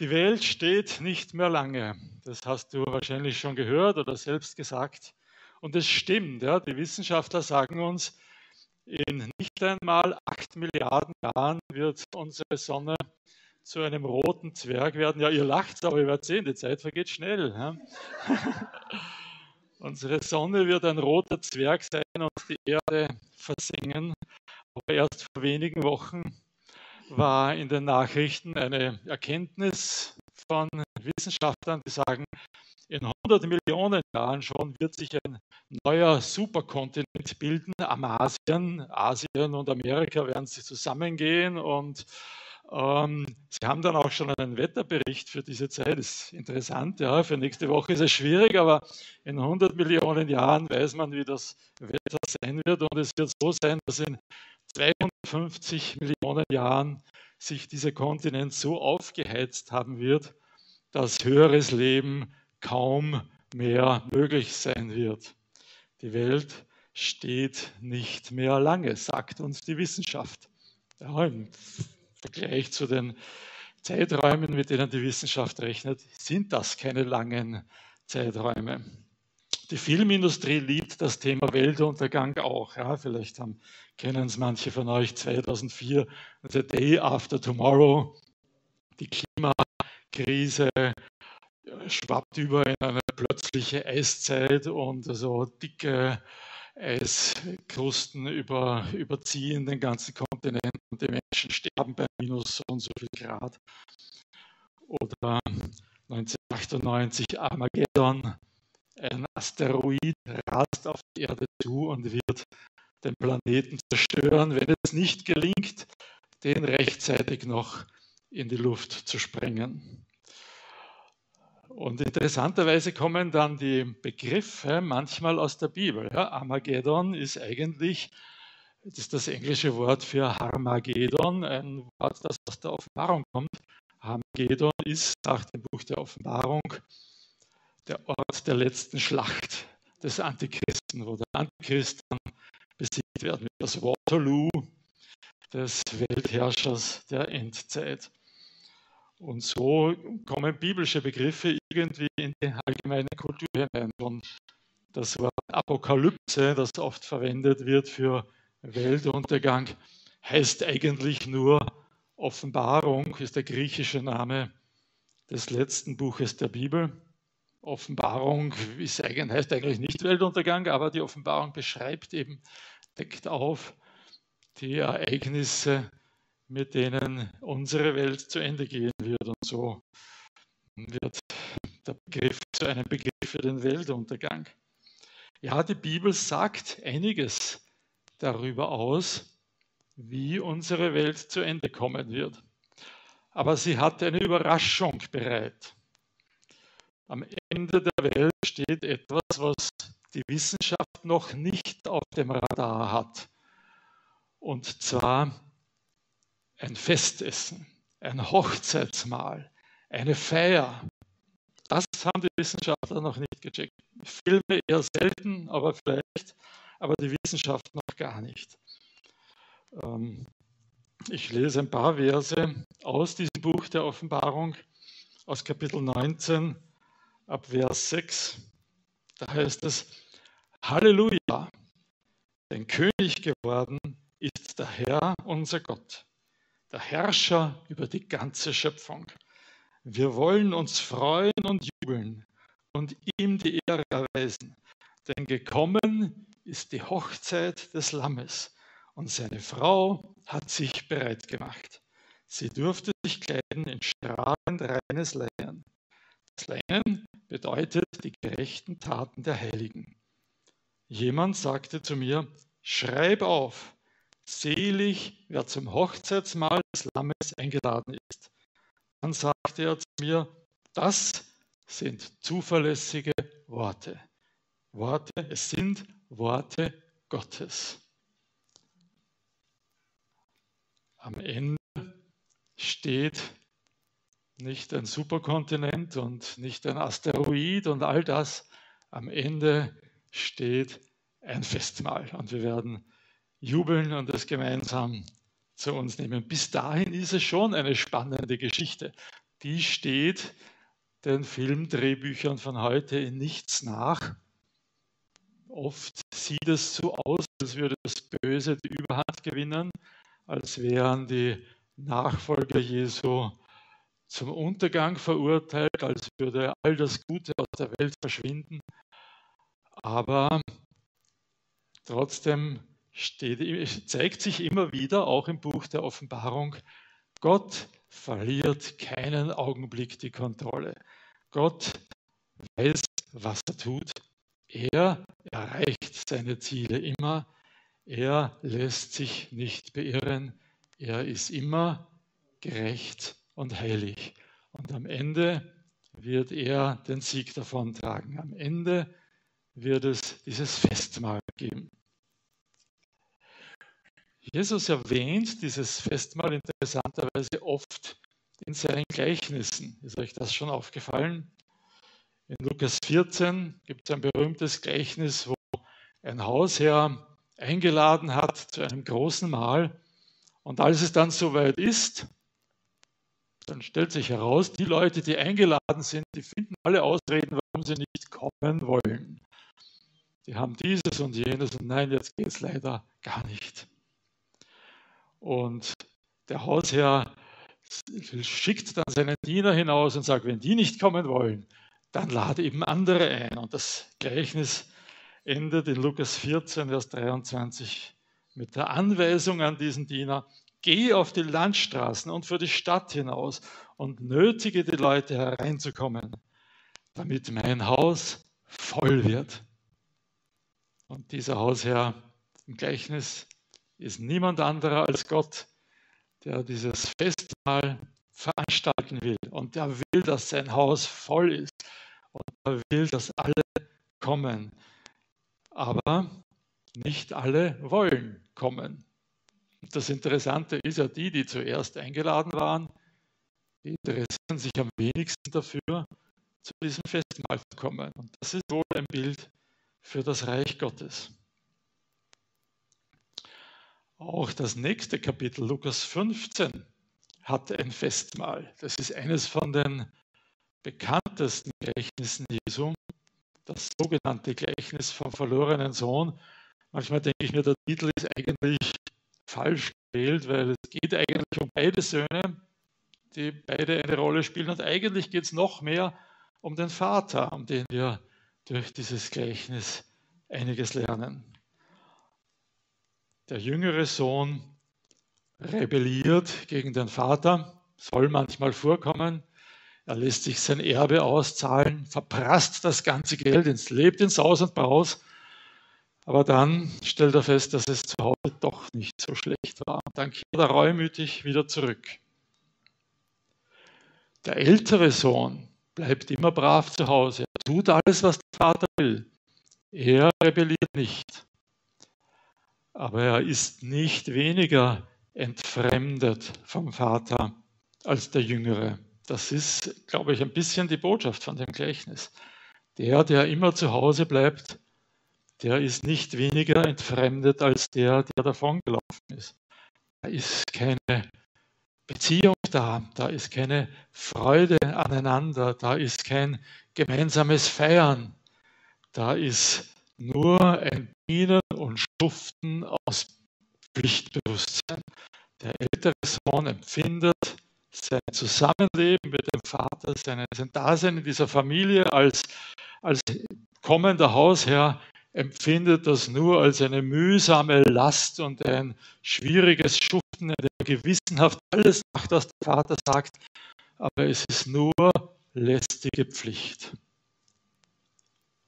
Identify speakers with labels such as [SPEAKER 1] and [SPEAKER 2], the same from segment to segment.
[SPEAKER 1] Die Welt steht nicht mehr lange. Das hast du wahrscheinlich schon gehört oder selbst gesagt. Und es stimmt. Ja, die Wissenschaftler sagen uns, in nicht einmal acht Milliarden Jahren wird unsere Sonne zu einem roten Zwerg werden. Ja, ihr lacht, aber ihr werdet sehen, die Zeit vergeht schnell. Ja? unsere Sonne wird ein roter Zwerg sein und die Erde versengen. Aber erst vor wenigen Wochen war in den Nachrichten eine Erkenntnis von Wissenschaftlern, die sagen, in 100 Millionen Jahren schon wird sich ein neuer Superkontinent bilden. Am Asien, Asien und Amerika werden sich zusammengehen und ähm, Sie haben dann auch schon einen Wetterbericht für diese Zeit. Das ist interessant, ja. Für nächste Woche ist es schwierig, aber in 100 Millionen Jahren weiß man, wie das Wetter sein wird. Und es wird so sein, dass in 250 Millionen Jahren sich dieser Kontinent so aufgeheizt haben wird, dass höheres Leben kaum mehr möglich sein wird. Die Welt steht nicht mehr lange, sagt uns die Wissenschaft. Ja, Im Vergleich zu den Zeiträumen, mit denen die Wissenschaft rechnet, sind das keine langen Zeiträume. Die Filmindustrie liebt das Thema Weltuntergang auch. Ja, vielleicht haben, kennen es manche von euch 2004, The Day After Tomorrow. Die Klimakrise schwappt über in eine plötzliche Eiszeit und so dicke Eiskrusten über, überziehen den ganzen Kontinent und die Menschen sterben bei minus so und so viel Grad. Oder 1998 Armageddon, ein Asteroid rast auf die Erde zu und wird den Planeten zerstören, wenn es nicht gelingt, den rechtzeitig noch in die Luft zu sprengen. Und interessanterweise kommen dann die Begriffe manchmal aus der Bibel. Ja, Armageddon ist eigentlich das, ist das englische Wort für Harmageddon, ein Wort, das aus der Offenbarung kommt. Armageddon ist nach dem Buch der Offenbarung der Ort der letzten Schlacht des Antichristen, wo der Antichrist besiegt wird mit das Waterloo des Weltherrschers der Endzeit. Und so kommen biblische Begriffe irgendwie in die allgemeine Kultur hinein. Und das Wort Apokalypse, das oft verwendet wird für Weltuntergang, heißt eigentlich nur Offenbarung, ist der griechische Name des letzten Buches der Bibel. Offenbarung ist, heißt eigentlich nicht Weltuntergang, aber die Offenbarung beschreibt eben, deckt auf die Ereignisse, mit denen unsere Welt zu Ende gehen wird. Und so wird der Begriff zu einem Begriff für den Weltuntergang. Ja, die Bibel sagt einiges darüber aus, wie unsere Welt zu Ende kommen wird. Aber sie hat eine Überraschung bereit. Am Ende der Welt steht etwas, was die Wissenschaft noch nicht auf dem Radar hat. Und zwar ein Festessen, ein Hochzeitsmahl, eine Feier. Das haben die Wissenschaftler noch nicht gecheckt. Filme eher selten, aber vielleicht, aber die Wissenschaft noch gar nicht. Ähm, ich lese ein paar Verse aus diesem Buch der Offenbarung, aus Kapitel 19, ab Vers 6. Da heißt es, Halleluja, denn König geworden ist der Herr, unser Gott der Herrscher über die ganze Schöpfung. Wir wollen uns freuen und jubeln und ihm die Ehre erweisen, denn gekommen ist die Hochzeit des Lammes und seine Frau hat sich bereit gemacht. Sie durfte sich kleiden in strahlend reines Leinen. Leinen bedeutet die gerechten Taten der Heiligen. Jemand sagte zu mir, schreib auf, Selig, wer zum Hochzeitsmahl des Lammes eingeladen ist. Dann sagte er zu mir, das sind zuverlässige Worte. Worte, es sind Worte Gottes. Am Ende steht nicht ein Superkontinent und nicht ein Asteroid und all das. Am Ende steht ein Festmahl und wir werden jubeln und das gemeinsam zu uns nehmen. Bis dahin ist es schon eine spannende Geschichte. die steht den Filmdrehbüchern von heute in nichts nach. Oft sieht es so aus, als würde das Böse die Überhand gewinnen, als wären die Nachfolger Jesu zum Untergang verurteilt, als würde all das Gute aus der Welt verschwinden. Aber trotzdem steht, zeigt sich immer wieder, auch im Buch der Offenbarung, Gott verliert keinen Augenblick die Kontrolle. Gott weiß, was er tut. Er erreicht seine Ziele immer. Er lässt sich nicht beirren. Er ist immer gerecht und heilig. Und am Ende wird er den Sieg davontragen. Am Ende wird es dieses Festmahl geben. Jesus erwähnt dieses Festmahl interessanterweise oft in seinen Gleichnissen. Ist euch das schon aufgefallen? In Lukas 14 gibt es ein berühmtes Gleichnis, wo ein Hausherr eingeladen hat zu einem großen Mahl. Und als es dann soweit ist, dann stellt sich heraus, die Leute, die eingeladen sind, die finden alle Ausreden, warum sie nicht kommen wollen. Die haben dieses und jenes und nein, jetzt geht es leider gar nicht. Und der Hausherr schickt dann seinen Diener hinaus und sagt, wenn die nicht kommen wollen, dann lade eben andere ein. Und das Gleichnis endet in Lukas 14, Vers 23 mit der Anweisung an diesen Diener, Geh auf die Landstraßen und für die Stadt hinaus und nötige die Leute hereinzukommen, damit mein Haus voll wird. Und dieser Hausherr im Gleichnis ist niemand anderer als Gott, der dieses Festmahl veranstalten will. Und der will, dass sein Haus voll ist. Und er will, dass alle kommen. Aber nicht alle wollen kommen. Das Interessante ist ja, die, die zuerst eingeladen waren, die interessieren sich am wenigsten dafür, zu diesem Festmahl zu kommen. Und das ist wohl ein Bild für das Reich Gottes. Auch das nächste Kapitel, Lukas 15, hat ein Festmahl. Das ist eines von den bekanntesten Gleichnissen Jesu, das sogenannte Gleichnis vom verlorenen Sohn. Manchmal denke ich mir, der Titel ist eigentlich falsch gewählt, weil es geht eigentlich um beide Söhne, die beide eine Rolle spielen. Und eigentlich geht es noch mehr um den Vater, um den wir durch dieses Gleichnis einiges lernen. Der jüngere Sohn rebelliert gegen den Vater, soll manchmal vorkommen. Er lässt sich sein Erbe auszahlen, verprasst das ganze Geld, lebt in Saus und Braus aber dann stellt er fest, dass es zu Hause doch nicht so schlecht war. Dann kehrt er reumütig wieder zurück. Der ältere Sohn bleibt immer brav zu Hause. Er tut alles, was der Vater will. Er rebelliert nicht. Aber er ist nicht weniger entfremdet vom Vater als der Jüngere. Das ist, glaube ich, ein bisschen die Botschaft von dem Gleichnis. Der, der immer zu Hause bleibt, der ist nicht weniger entfremdet als der, der davongelaufen ist. Da ist keine Beziehung da, da ist keine Freude aneinander, da ist kein gemeinsames Feiern, da ist nur ein Dienen und Schuften aus Pflichtbewusstsein. Der ältere Sohn empfindet sein Zusammenleben mit dem Vater, sein Dasein in dieser Familie als, als kommender Hausherr empfindet das nur als eine mühsame Last und ein schwieriges Schuften, der gewissenhaft alles macht, was der Vater sagt, aber es ist nur lästige Pflicht.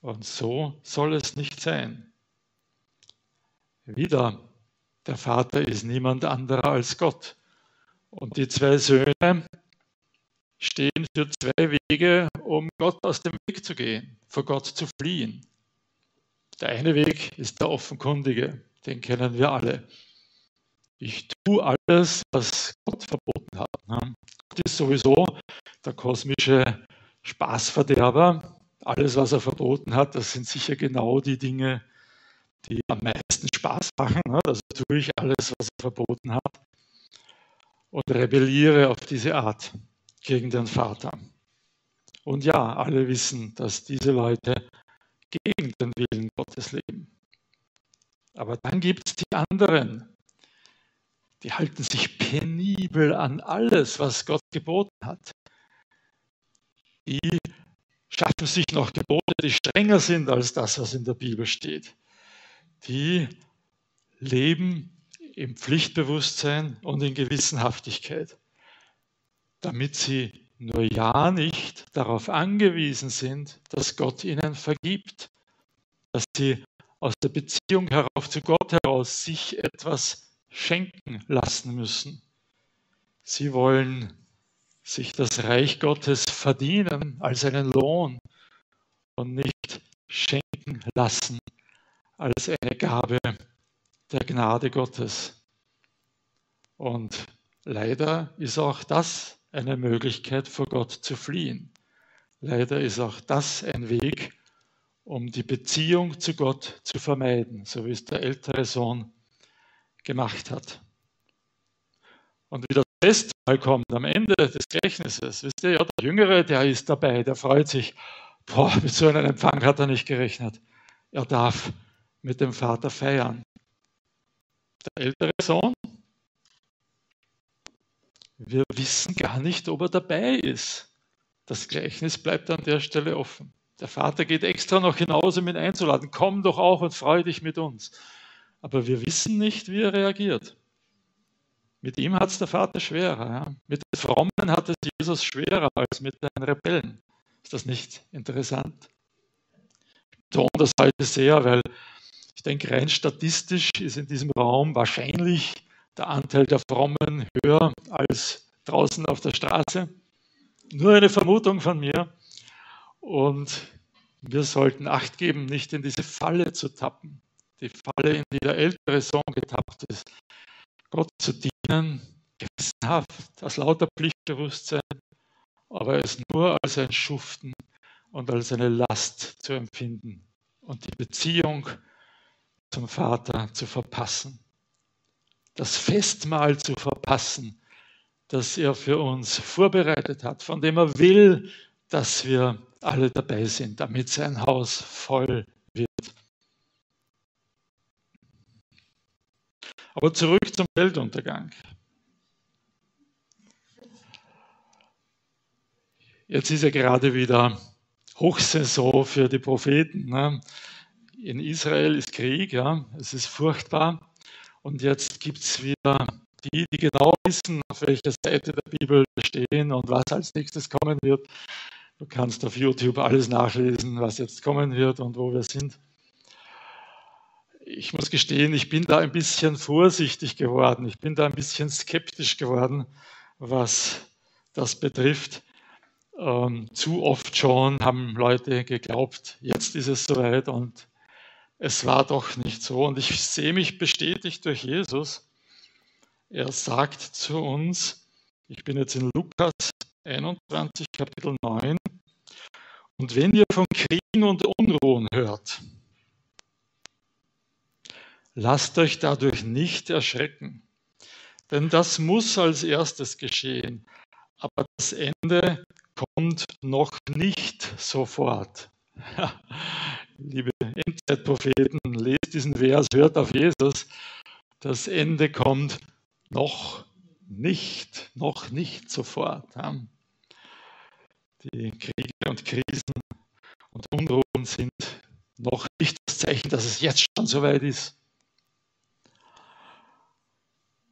[SPEAKER 1] Und so soll es nicht sein. Wieder, der Vater ist niemand anderer als Gott. Und die zwei Söhne stehen für zwei Wege, um Gott aus dem Weg zu gehen, vor Gott zu fliehen. Der eine Weg ist der offenkundige, den kennen wir alle. Ich tue alles, was Gott verboten hat. Gott ist sowieso der kosmische Spaßverderber. Alles, was er verboten hat, das sind sicher genau die Dinge, die am meisten Spaß machen. Also tue ich alles, was er verboten hat und rebelliere auf diese Art. gegen den Vater. Und ja, alle wissen, dass diese Leute gegen den Willen Gottes leben. Aber dann gibt es die anderen, die halten sich penibel an alles, was Gott geboten hat. Die schaffen sich noch Gebote, die strenger sind als das, was in der Bibel steht. Die leben im Pflichtbewusstsein und in Gewissenhaftigkeit, damit sie nur ja nicht darauf angewiesen sind, dass Gott ihnen vergibt, dass sie aus der Beziehung herauf zu Gott heraus sich etwas schenken lassen müssen. Sie wollen sich das Reich Gottes verdienen als einen Lohn und nicht schenken lassen als eine Gabe der Gnade Gottes. Und leider ist auch das eine Möglichkeit, vor Gott zu fliehen. Leider ist auch das ein Weg, um die Beziehung zu Gott zu vermeiden, so wie es der ältere Sohn gemacht hat. Und wie das Festmahl kommt am Ende des Gleichnisses, wisst ihr, ja, der Jüngere, der ist dabei, der freut sich, boah, mit so einem Empfang hat er nicht gerechnet. Er darf mit dem Vater feiern. Der ältere Sohn, wir wissen gar nicht, ob er dabei ist. Das Gleichnis bleibt an der Stelle offen. Der Vater geht extra noch hinaus, um ihn einzuladen. Komm doch auch und freu dich mit uns. Aber wir wissen nicht, wie er reagiert. Mit ihm hat es der Vater schwerer. Ja? Mit den Frommen hat es Jesus schwerer als mit den Rebellen. Ist das nicht interessant? Ich betone das heute sehr, weil ich denke, rein statistisch ist in diesem Raum wahrscheinlich der Anteil der Frommen höher als draußen auf der Straße. Nur eine Vermutung von mir. Und wir sollten Acht geben, nicht in diese Falle zu tappen. Die Falle, in die der ältere Sohn getappt ist. Gott zu dienen, gewissenhaft, aus lauter Pflichtbewusstsein, aber es nur als ein Schuften und als eine Last zu empfinden und die Beziehung zum Vater zu verpassen. Das Festmahl zu verpassen, das er für uns vorbereitet hat, von dem er will, dass wir alle dabei sind, damit sein Haus voll wird. Aber zurück zum Weltuntergang. Jetzt ist ja gerade wieder Hochsaison für die Propheten. Ne? In Israel ist Krieg, ja, es ist furchtbar. Und jetzt gibt es wieder die, die genau wissen, auf welcher Seite der Bibel wir stehen und was als nächstes kommen wird. Du kannst auf YouTube alles nachlesen, was jetzt kommen wird und wo wir sind. Ich muss gestehen, ich bin da ein bisschen vorsichtig geworden. Ich bin da ein bisschen skeptisch geworden, was das betrifft. Ähm, zu oft schon haben Leute geglaubt, jetzt ist es soweit und es war doch nicht so. Und ich sehe mich bestätigt durch Jesus. Er sagt zu uns, ich bin jetzt in Lukas 21, Kapitel 9, und wenn ihr von Kriegen und Unruhen hört, lasst euch dadurch nicht erschrecken, denn das muss als erstes geschehen, aber das Ende kommt noch nicht sofort. Liebe Endzeitpropheten, lest diesen Vers, hört auf Jesus. Das Ende kommt noch nicht, noch nicht sofort. Die Kriege und Krisen und Unruhen sind noch nicht das Zeichen, dass es jetzt schon soweit ist.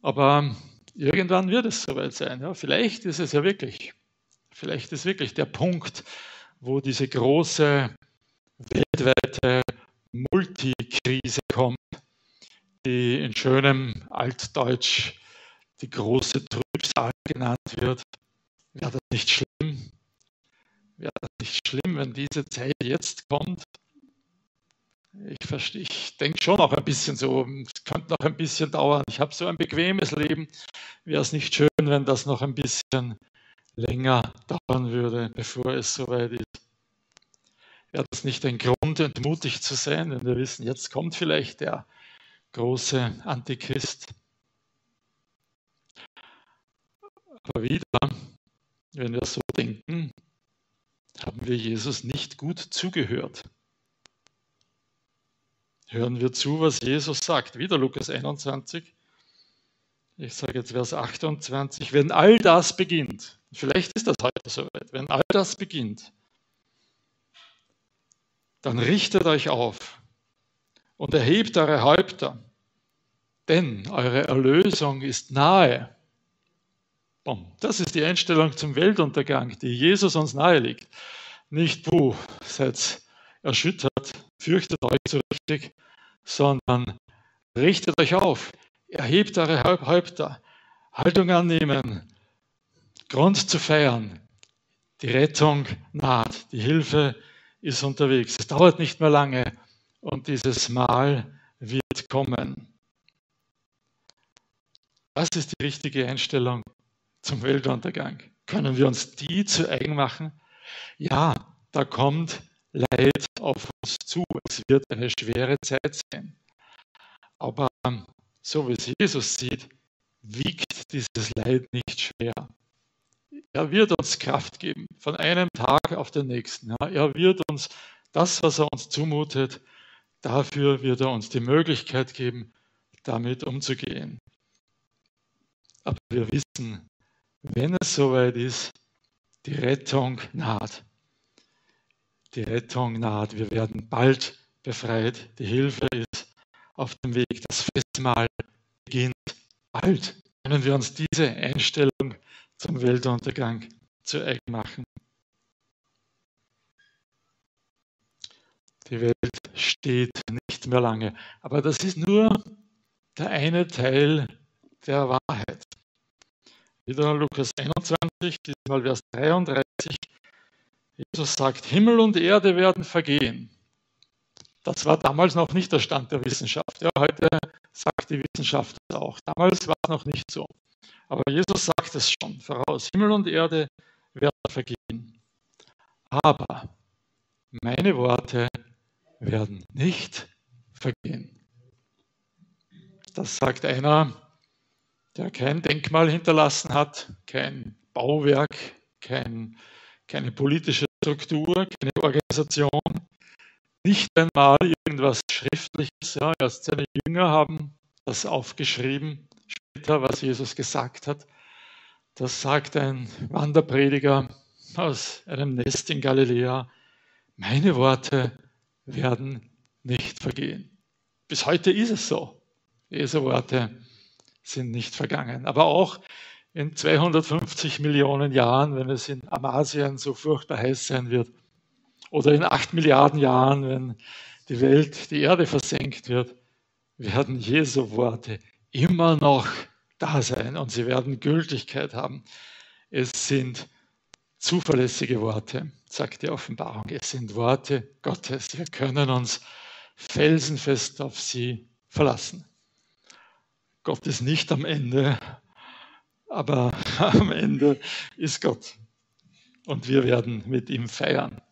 [SPEAKER 1] Aber irgendwann wird es soweit sein. Ja, vielleicht ist es ja wirklich. Vielleicht ist wirklich der Punkt, wo diese große weltweite Multikrise kommt, die in schönem Altdeutsch die große Trübsal genannt wird. Wäre das nicht schlimm? Wäre das nicht schlimm, wenn diese Zeit jetzt kommt? Ich, ich denke schon auch ein bisschen so, es könnte noch ein bisschen dauern. Ich habe so ein bequemes Leben. Wäre es nicht schön, wenn das noch ein bisschen länger dauern würde, bevor es soweit ist? Wäre das nicht ein Grund, entmutigt zu sein, wenn wir wissen, jetzt kommt vielleicht der große Antichrist? Aber wieder, wenn wir so denken, haben wir Jesus nicht gut zugehört. Hören wir zu, was Jesus sagt. Wieder Lukas 21. Ich sage jetzt Vers 28. Wenn all das beginnt, vielleicht ist das heute soweit, wenn all das beginnt, dann richtet euch auf und erhebt eure Häupter, denn eure Erlösung ist nahe. Das ist die Einstellung zum Weltuntergang, die Jesus uns nahelegt. Nicht, puh, seid erschüttert, fürchtet euch so richtig, sondern richtet euch auf, erhebt eure Häupter, Haltung annehmen, Grund zu feiern. Die Rettung naht, die Hilfe ist unterwegs. Es dauert nicht mehr lange und dieses Mal wird kommen. Das ist die richtige Einstellung zum Weltuntergang. Können wir uns die zu eigen machen? Ja, da kommt Leid auf uns zu. Es wird eine schwere Zeit sein. Aber so wie es Jesus sieht, wiegt dieses Leid nicht schwer. Er wird uns Kraft geben, von einem Tag auf den nächsten. Er wird uns das, was er uns zumutet, dafür wird er uns die Möglichkeit geben, damit umzugehen. Aber wir wissen, wenn es soweit ist, die Rettung naht. Die Rettung naht. Wir werden bald befreit. Die Hilfe ist auf dem Weg. Das Festmahl beginnt bald. Können wir uns diese Einstellung zum Weltuntergang zu eigen machen? Die Welt steht nicht mehr lange. Aber das ist nur der eine Teil der Wahrheit. Wieder Lukas 21, diesmal Vers 33. Jesus sagt, Himmel und Erde werden vergehen. Das war damals noch nicht der Stand der Wissenschaft. Ja, heute sagt die Wissenschaft es auch. Damals war es noch nicht so. Aber Jesus sagt es schon voraus. Himmel und Erde werden vergehen. Aber meine Worte werden nicht vergehen. Das sagt einer, der kein Denkmal hinterlassen hat, kein Bauwerk, kein, keine politische Struktur, keine Organisation, nicht einmal irgendwas Schriftliches. Ja, erst seine Jünger haben das aufgeschrieben, was Jesus gesagt hat. Das sagt ein Wanderprediger aus einem Nest in Galiläa. Meine Worte werden nicht vergehen. Bis heute ist es so. Diese Worte sind nicht vergangen. Aber auch in 250 Millionen Jahren, wenn es in Amasien so furchtbar heiß sein wird, oder in 8 Milliarden Jahren, wenn die Welt, die Erde versenkt wird, werden Jesu Worte immer noch da sein und sie werden Gültigkeit haben. Es sind zuverlässige Worte, sagt die Offenbarung. Es sind Worte Gottes. Wir können uns felsenfest auf sie verlassen. Gott ist nicht am Ende, aber am Ende ist Gott. Und wir werden mit ihm feiern.